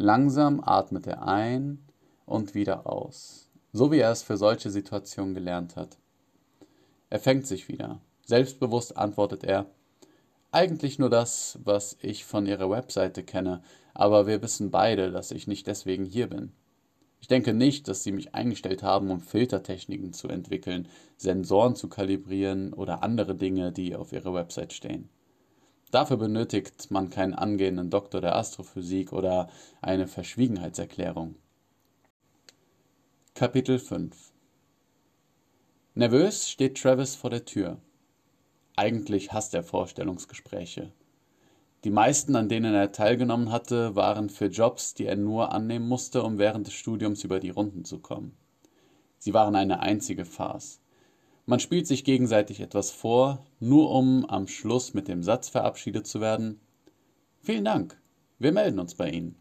Langsam atmet er ein und wieder aus, so wie er es für solche Situationen gelernt hat. Er fängt sich wieder. Selbstbewusst antwortet er, eigentlich nur das, was ich von Ihrer Webseite kenne, aber wir wissen beide, dass ich nicht deswegen hier bin. Ich denke nicht, dass Sie mich eingestellt haben, um Filtertechniken zu entwickeln, Sensoren zu kalibrieren oder andere Dinge, die auf Ihrer Website stehen. Dafür benötigt man keinen angehenden Doktor der Astrophysik oder eine Verschwiegenheitserklärung. Kapitel 5 Nervös steht Travis vor der Tür. Eigentlich hasst er Vorstellungsgespräche. Die meisten, an denen er teilgenommen hatte, waren für Jobs, die er nur annehmen musste, um während des Studiums über die Runden zu kommen. Sie waren eine einzige Farce. Man spielt sich gegenseitig etwas vor, nur um am Schluss mit dem Satz verabschiedet zu werden Vielen Dank, wir melden uns bei Ihnen.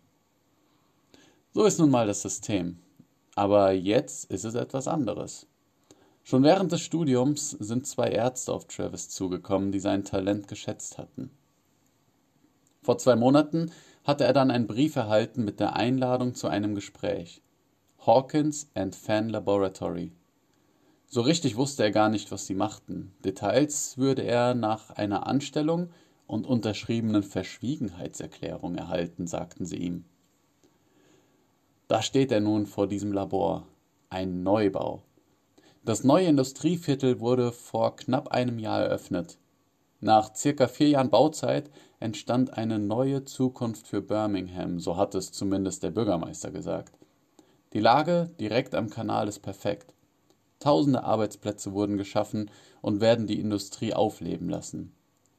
So ist nun mal das System. Aber jetzt ist es etwas anderes. Schon während des Studiums sind zwei Ärzte auf Travis zugekommen, die sein Talent geschätzt hatten. Vor zwei Monaten hatte er dann einen Brief erhalten mit der Einladung zu einem Gespräch. Hawkins and Fan Laboratory. So richtig wusste er gar nicht, was sie machten. Details würde er nach einer Anstellung und unterschriebenen Verschwiegenheitserklärung erhalten, sagten sie ihm. Da steht er nun vor diesem Labor. Ein Neubau. Das neue Industrieviertel wurde vor knapp einem Jahr eröffnet. Nach circa vier Jahren Bauzeit entstand eine neue Zukunft für Birmingham, so hat es zumindest der Bürgermeister gesagt. Die Lage direkt am Kanal ist perfekt. Tausende Arbeitsplätze wurden geschaffen und werden die Industrie aufleben lassen.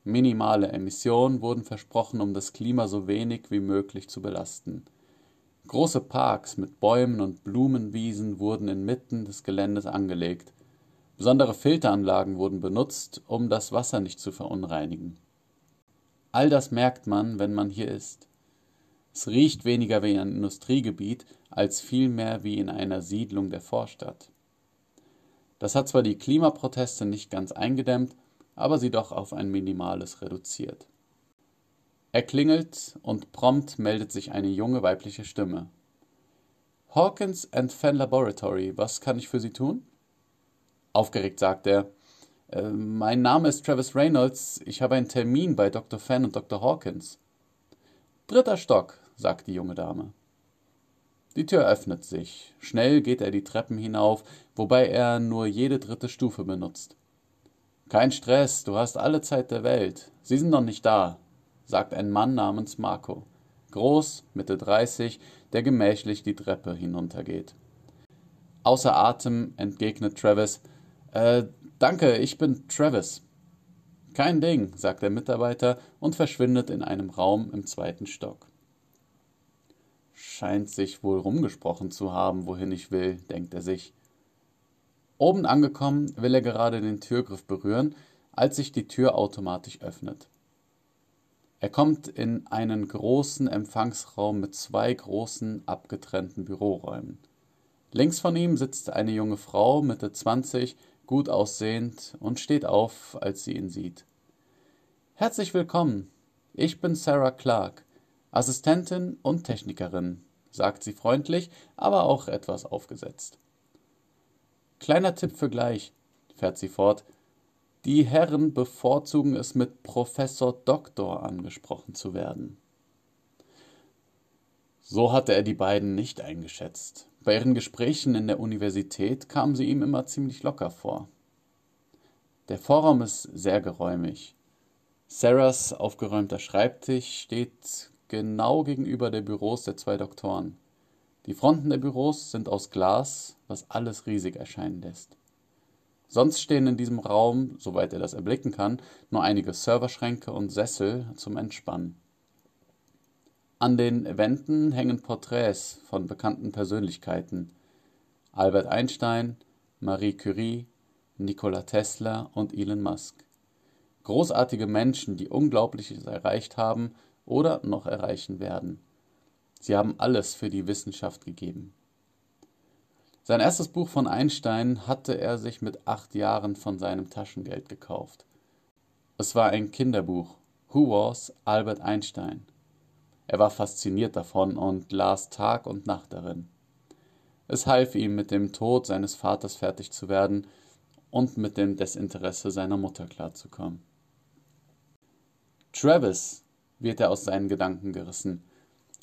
Minimale Emissionen wurden versprochen, um das Klima so wenig wie möglich zu belasten. Große Parks mit Bäumen und Blumenwiesen wurden inmitten des Geländes angelegt. Besondere Filteranlagen wurden benutzt, um das Wasser nicht zu verunreinigen. All das merkt man, wenn man hier ist. Es riecht weniger wie ein Industriegebiet, als vielmehr wie in einer Siedlung der Vorstadt. Das hat zwar die Klimaproteste nicht ganz eingedämmt, aber sie doch auf ein minimales reduziert. Er klingelt und prompt meldet sich eine junge weibliche Stimme. Hawkins and Fan Laboratory, was kann ich für Sie tun? Aufgeregt sagt er, äh, mein Name ist Travis Reynolds, ich habe einen Termin bei Dr. Fan und Dr. Hawkins. Dritter Stock, sagt die junge Dame. Die Tür öffnet sich. Schnell geht er die Treppen hinauf, wobei er nur jede dritte Stufe benutzt. Kein Stress, du hast alle Zeit der Welt. Sie sind noch nicht da, sagt ein Mann namens Marco. Groß, Mitte 30, der gemächlich die Treppe hinuntergeht. Außer Atem entgegnet Travis: Äh, danke, ich bin Travis. Kein Ding, sagt der Mitarbeiter und verschwindet in einem Raum im zweiten Stock. Scheint sich wohl rumgesprochen zu haben, wohin ich will, denkt er sich. Oben angekommen, will er gerade den Türgriff berühren, als sich die Tür automatisch öffnet. Er kommt in einen großen Empfangsraum mit zwei großen abgetrennten Büroräumen. Links von ihm sitzt eine junge Frau, Mitte 20, gut aussehend und steht auf, als sie ihn sieht. Herzlich willkommen. Ich bin Sarah Clark, Assistentin und Technikerin sagt sie freundlich, aber auch etwas aufgesetzt. Kleiner Tipp für gleich, fährt sie fort. Die Herren bevorzugen es, mit Professor Doktor angesprochen zu werden. So hatte er die beiden nicht eingeschätzt. Bei ihren Gesprächen in der Universität kamen sie ihm immer ziemlich locker vor. Der Vorraum ist sehr geräumig. Sarahs aufgeräumter Schreibtisch steht genau gegenüber der Büros der zwei Doktoren. Die Fronten der Büros sind aus Glas, was alles riesig erscheinen lässt. Sonst stehen in diesem Raum, soweit er das erblicken kann, nur einige Serverschränke und Sessel zum Entspannen. An den Wänden hängen Porträts von bekannten Persönlichkeiten. Albert Einstein, Marie Curie, Nikola Tesla und Elon Musk. Großartige Menschen, die Unglaubliches erreicht haben oder noch erreichen werden. Sie haben alles für die Wissenschaft gegeben. Sein erstes Buch von Einstein hatte er sich mit acht Jahren von seinem Taschengeld gekauft. Es war ein Kinderbuch. Who was Albert Einstein? Er war fasziniert davon und las Tag und Nacht darin. Es half ihm, mit dem Tod seines Vaters fertig zu werden und mit dem Desinteresse seiner Mutter klarzukommen. Travis wird er aus seinen Gedanken gerissen.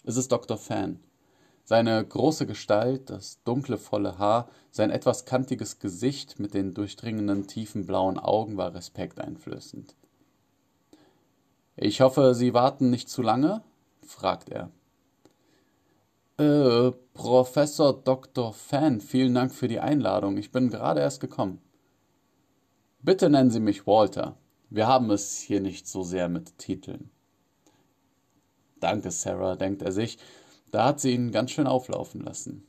Es ist Dr. Fan. Seine große Gestalt, das dunkle, volle Haar, sein etwas kantiges Gesicht mit den durchdringenden, tiefen blauen Augen war respekteinflößend. Ich hoffe, Sie warten nicht zu lange? fragt er. Äh, Professor Dr. Fan, vielen Dank für die Einladung. Ich bin gerade erst gekommen. Bitte nennen Sie mich Walter. Wir haben es hier nicht so sehr mit Titeln. Danke, Sarah, denkt er sich. Da hat sie ihn ganz schön auflaufen lassen.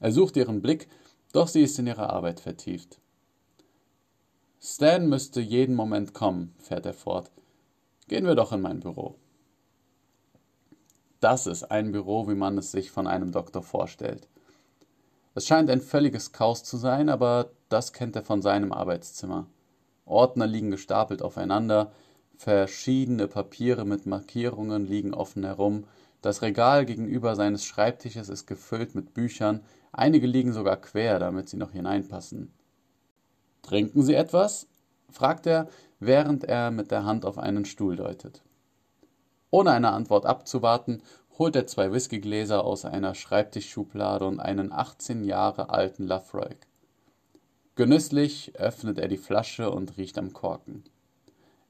Er sucht ihren Blick, doch sie ist in ihre Arbeit vertieft. Stan müsste jeden Moment kommen, fährt er fort. Gehen wir doch in mein Büro. Das ist ein Büro, wie man es sich von einem Doktor vorstellt. Es scheint ein völliges Chaos zu sein, aber das kennt er von seinem Arbeitszimmer. Ordner liegen gestapelt aufeinander, verschiedene Papiere mit Markierungen liegen offen herum, das Regal gegenüber seines Schreibtisches ist gefüllt mit Büchern, einige liegen sogar quer, damit sie noch hineinpassen. Trinken Sie etwas? fragt er, während er mit der Hand auf einen Stuhl deutet. Ohne eine Antwort abzuwarten, holt er zwei Whiskygläser aus einer Schreibtischschublade und einen 18 Jahre alten Lafroig. Genüsslich öffnet er die Flasche und riecht am Korken.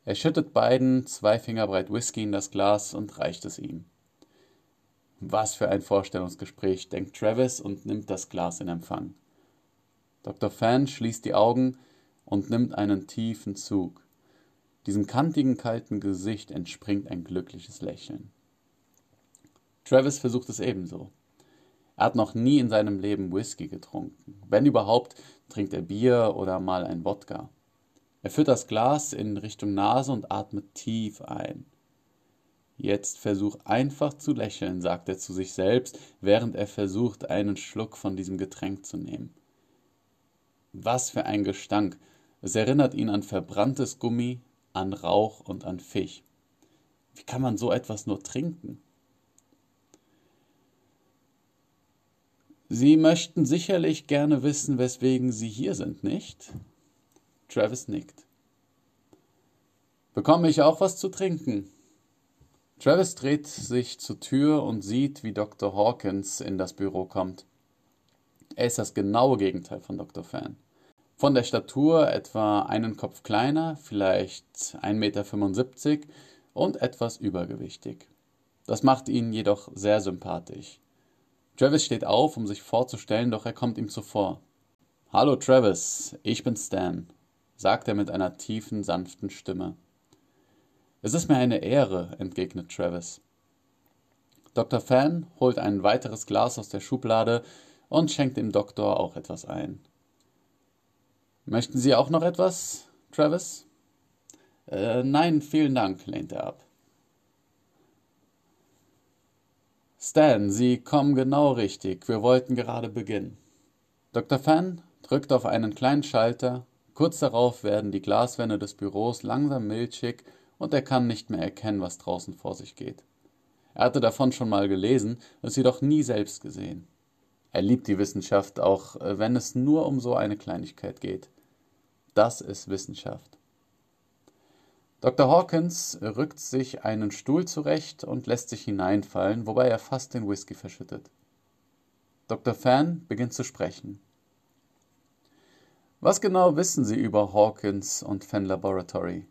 Er schüttet beiden zwei Finger breit Whisky in das Glas und reicht es ihm. Was für ein Vorstellungsgespräch, denkt Travis und nimmt das Glas in Empfang. Dr. Fan schließt die Augen und nimmt einen tiefen Zug. Diesem kantigen, kalten Gesicht entspringt ein glückliches Lächeln. Travis versucht es ebenso. Er hat noch nie in seinem Leben Whisky getrunken. Wenn überhaupt, trinkt er Bier oder mal ein Wodka. Er führt das Glas in Richtung Nase und atmet tief ein. Jetzt versuch einfach zu lächeln, sagt er zu sich selbst, während er versucht, einen Schluck von diesem Getränk zu nehmen. Was für ein Gestank. Es erinnert ihn an verbranntes Gummi, an Rauch und an Fisch. Wie kann man so etwas nur trinken? Sie möchten sicherlich gerne wissen, weswegen Sie hier sind, nicht? Travis nickt. Bekomme ich auch was zu trinken? Travis dreht sich zur Tür und sieht, wie Dr. Hawkins in das Büro kommt. Er ist das genaue Gegenteil von Dr. Fan. Von der Statur etwa einen Kopf kleiner, vielleicht 1,75 Meter und etwas übergewichtig. Das macht ihn jedoch sehr sympathisch. Travis steht auf, um sich vorzustellen, doch er kommt ihm zuvor. Hallo Travis, ich bin Stan, sagt er mit einer tiefen, sanften Stimme. Es ist mir eine Ehre, entgegnet Travis. Dr. Fan holt ein weiteres Glas aus der Schublade und schenkt dem Doktor auch etwas ein. Möchten Sie auch noch etwas, Travis? Äh, nein, vielen Dank, lehnt er ab. Stan, Sie kommen genau richtig. Wir wollten gerade beginnen. Dr. Fan drückt auf einen kleinen Schalter. Kurz darauf werden die Glaswände des Büros langsam milchig und er kann nicht mehr erkennen, was draußen vor sich geht. Er hatte davon schon mal gelesen, es jedoch nie selbst gesehen. Er liebt die Wissenschaft, auch äh, wenn es nur um so eine Kleinigkeit geht. Das ist Wissenschaft. Dr. Hawkins rückt sich einen Stuhl zurecht und lässt sich hineinfallen, wobei er fast den Whisky verschüttet. Dr. Fan beginnt zu sprechen. Was genau wissen Sie über Hawkins und Fan Laboratory?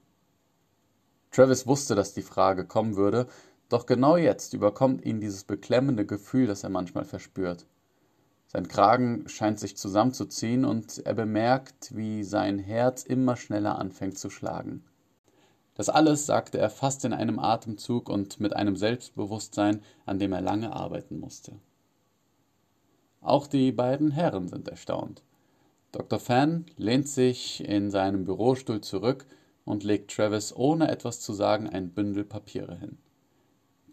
Travis wusste, dass die Frage kommen würde, doch genau jetzt überkommt ihn dieses beklemmende Gefühl, das er manchmal verspürt. Sein Kragen scheint sich zusammenzuziehen und er bemerkt, wie sein Herz immer schneller anfängt zu schlagen. Das alles sagte er fast in einem Atemzug und mit einem Selbstbewusstsein, an dem er lange arbeiten musste. Auch die beiden Herren sind erstaunt. Dr. Fan lehnt sich in seinem Bürostuhl zurück und legt Travis ohne etwas zu sagen ein Bündel Papiere hin.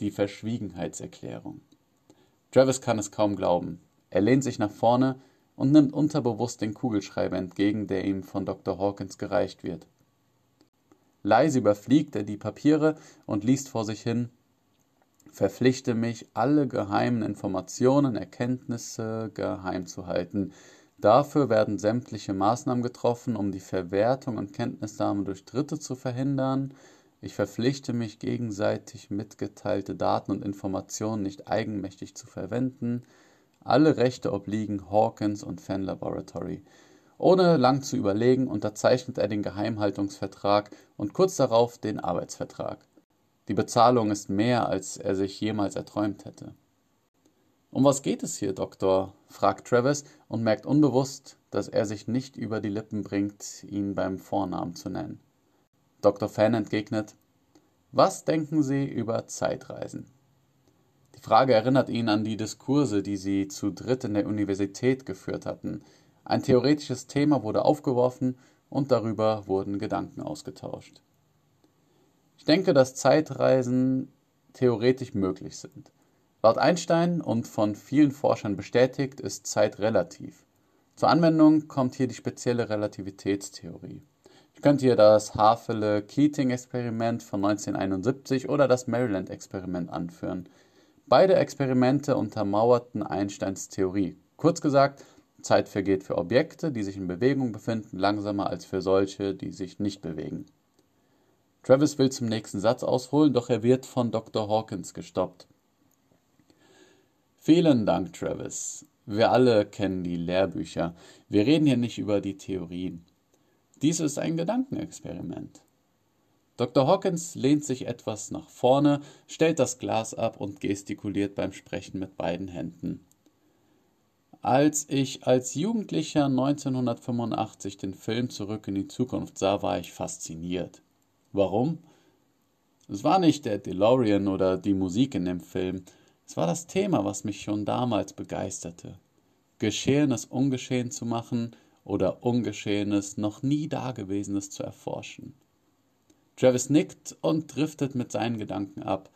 Die Verschwiegenheitserklärung. Travis kann es kaum glauben. Er lehnt sich nach vorne und nimmt unterbewusst den Kugelschreiber entgegen, der ihm von Dr. Hawkins gereicht wird. Leise überfliegt er die Papiere und liest vor sich hin. verpflichte mich, alle geheimen Informationen, Erkenntnisse geheim zu halten. Dafür werden sämtliche Maßnahmen getroffen, um die Verwertung und Kenntnisnahme durch Dritte zu verhindern. Ich verpflichte mich, gegenseitig mitgeteilte Daten und Informationen nicht eigenmächtig zu verwenden. Alle Rechte obliegen Hawkins und Fenn Laboratory. Ohne lang zu überlegen, unterzeichnet er den Geheimhaltungsvertrag und kurz darauf den Arbeitsvertrag. Die Bezahlung ist mehr, als er sich jemals erträumt hätte. Um was geht es hier, Doktor? fragt Travis und merkt unbewusst, dass er sich nicht über die Lippen bringt, ihn beim Vornamen zu nennen. Dr. Fan entgegnet, was denken Sie über Zeitreisen? Die Frage erinnert ihn an die Diskurse, die sie zu dritt in der Universität geführt hatten. Ein theoretisches Thema wurde aufgeworfen und darüber wurden Gedanken ausgetauscht. Ich denke, dass Zeitreisen theoretisch möglich sind. Laut Einstein und von vielen Forschern bestätigt ist Zeit relativ. Zur Anwendung kommt hier die spezielle Relativitätstheorie. Ich könnte hier das Havele-Keating-Experiment von 1971 oder das Maryland-Experiment anführen. Beide Experimente untermauerten Einsteins Theorie. Kurz gesagt, Zeit vergeht für Objekte, die sich in Bewegung befinden, langsamer als für solche, die sich nicht bewegen. Travis will zum nächsten Satz ausholen, doch er wird von Dr. Hawkins gestoppt. Vielen Dank, Travis. Wir alle kennen die Lehrbücher. Wir reden hier nicht über die Theorien. Dies ist ein Gedankenexperiment. Dr. Hawkins lehnt sich etwas nach vorne, stellt das Glas ab und gestikuliert beim Sprechen mit beiden Händen. Als ich als Jugendlicher 1985 den Film Zurück in die Zukunft sah, war ich fasziniert. Warum? Es war nicht der DeLorean oder die Musik in dem Film, es war das Thema, was mich schon damals begeisterte. Geschehenes ungeschehen zu machen oder Ungeschehenes, noch nie Dagewesenes zu erforschen. Travis nickt und driftet mit seinen Gedanken ab.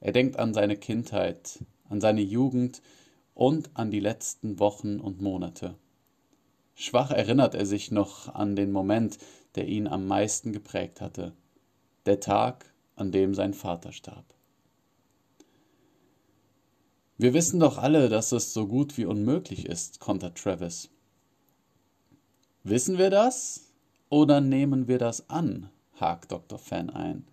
Er denkt an seine Kindheit, an seine Jugend und an die letzten Wochen und Monate. Schwach erinnert er sich noch an den Moment, der ihn am meisten geprägt hatte. Der Tag, an dem sein Vater starb. Wir wissen doch alle, dass es so gut wie unmöglich ist, kontert Travis. Wissen wir das oder nehmen wir das an? hakt Dr. Fan ein.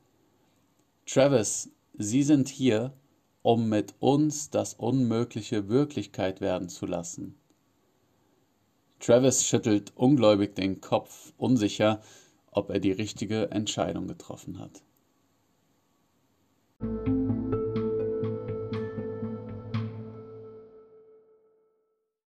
Travis, Sie sind hier, um mit uns das Unmögliche Wirklichkeit werden zu lassen. Travis schüttelt ungläubig den Kopf, unsicher, ob er die richtige Entscheidung getroffen hat.